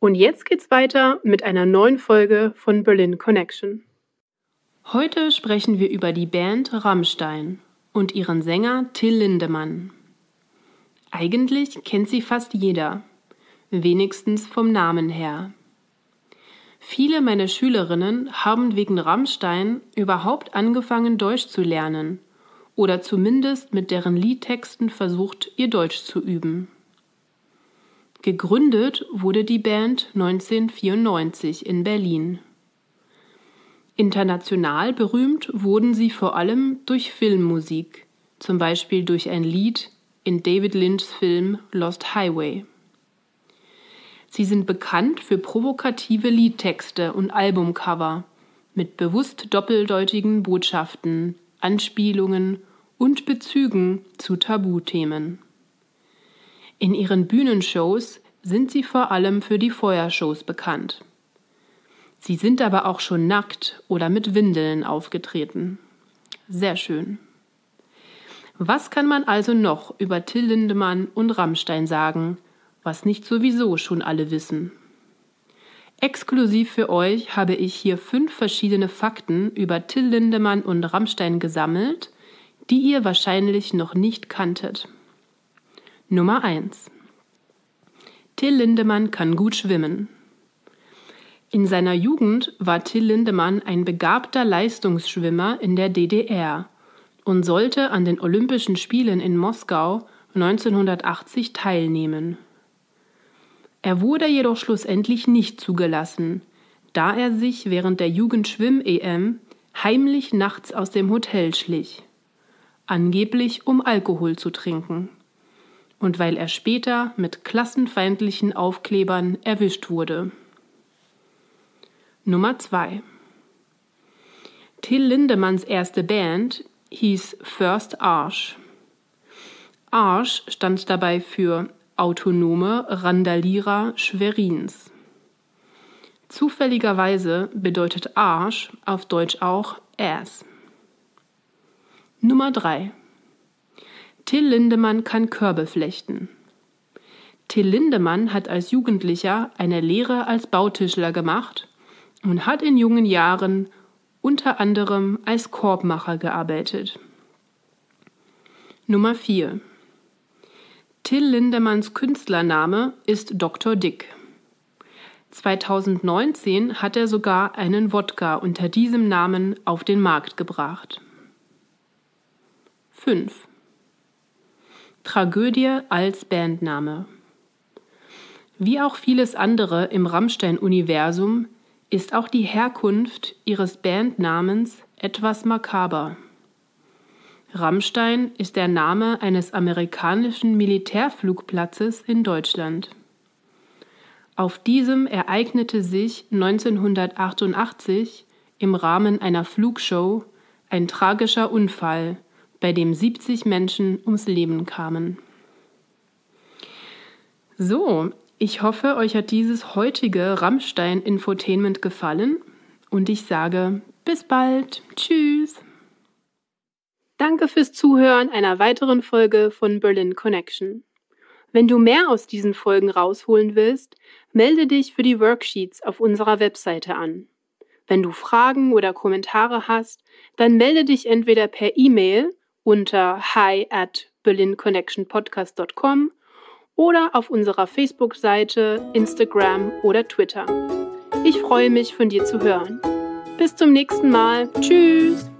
Und jetzt geht's weiter mit einer neuen Folge von Berlin Connection. Heute sprechen wir über die Band Rammstein und ihren Sänger Till Lindemann. Eigentlich kennt sie fast jeder, wenigstens vom Namen her. Viele meiner Schülerinnen haben wegen Rammstein überhaupt angefangen, Deutsch zu lernen oder zumindest mit deren Liedtexten versucht, ihr Deutsch zu üben. Gegründet wurde die Band 1994 in Berlin. International berühmt wurden sie vor allem durch Filmmusik, zum Beispiel durch ein Lied in David Lynchs Film Lost Highway. Sie sind bekannt für provokative Liedtexte und Albumcover mit bewusst doppeldeutigen Botschaften, Anspielungen und Bezügen zu Tabuthemen. In ihren Bühnenshows sind sie vor allem für die Feuershows bekannt. Sie sind aber auch schon nackt oder mit Windeln aufgetreten. Sehr schön. Was kann man also noch über Till Lindemann und Rammstein sagen, was nicht sowieso schon alle wissen. Exklusiv für euch habe ich hier fünf verschiedene Fakten über Till Lindemann und Rammstein gesammelt, die ihr wahrscheinlich noch nicht kanntet. Nummer 1. Till Lindemann kann gut schwimmen. In seiner Jugend war Till Lindemann ein begabter Leistungsschwimmer in der DDR und sollte an den Olympischen Spielen in Moskau 1980 teilnehmen. Er wurde jedoch schlussendlich nicht zugelassen, da er sich während der Jugendschwimm-EM heimlich nachts aus dem Hotel schlich, angeblich um Alkohol zu trinken, und weil er später mit klassenfeindlichen Aufklebern erwischt wurde. Nummer 2 Till Lindemanns erste Band hieß First Arsch. Arsch stand dabei für Autonome Randalierer Schwerins. Zufälligerweise bedeutet Arsch auf Deutsch auch Ass. Nummer 3. Till Lindemann kann Körbe flechten. Till Lindemann hat als Jugendlicher eine Lehre als Bautischler gemacht und hat in jungen Jahren unter anderem als Korbmacher gearbeitet. Nummer 4. Till Lindemanns Künstlername ist Dr. Dick. 2019 hat er sogar einen Wodka unter diesem Namen auf den Markt gebracht. 5. Tragödie als Bandname. Wie auch vieles andere im Rammstein-Universum ist auch die Herkunft ihres Bandnamens etwas makaber. Rammstein ist der Name eines amerikanischen Militärflugplatzes in Deutschland. Auf diesem ereignete sich 1988 im Rahmen einer Flugshow ein tragischer Unfall, bei dem 70 Menschen ums Leben kamen. So, ich hoffe, euch hat dieses heutige Rammstein-Infotainment gefallen und ich sage bis bald. Tschüss. Danke fürs Zuhören einer weiteren Folge von Berlin Connection. Wenn du mehr aus diesen Folgen rausholen willst, melde dich für die Worksheets auf unserer Webseite an. Wenn du Fragen oder Kommentare hast, dann melde dich entweder per E-Mail unter hi at berlinconnectionpodcast.com oder auf unserer Facebook-Seite, Instagram oder Twitter. Ich freue mich, von dir zu hören. Bis zum nächsten Mal. Tschüss!